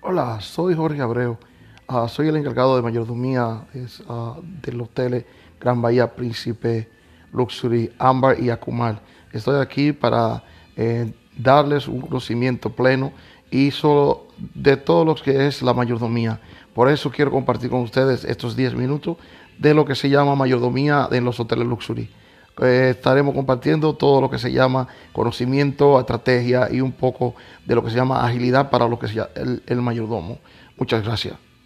Hola, soy Jorge Abreu. Ah, soy el encargado de mayordomía es, ah, del hotel Gran Bahía Príncipe Luxury Ámbar y Acumal. Estoy aquí para eh, darles un conocimiento pleno y solo de todo lo que es la mayordomía. Por eso quiero compartir con ustedes estos 10 minutos de lo que se llama mayordomía en los hoteles Luxury. Eh, estaremos compartiendo todo lo que se llama conocimiento, estrategia y un poco de lo que se llama agilidad para lo que sea el, el mayordomo. Muchas gracias.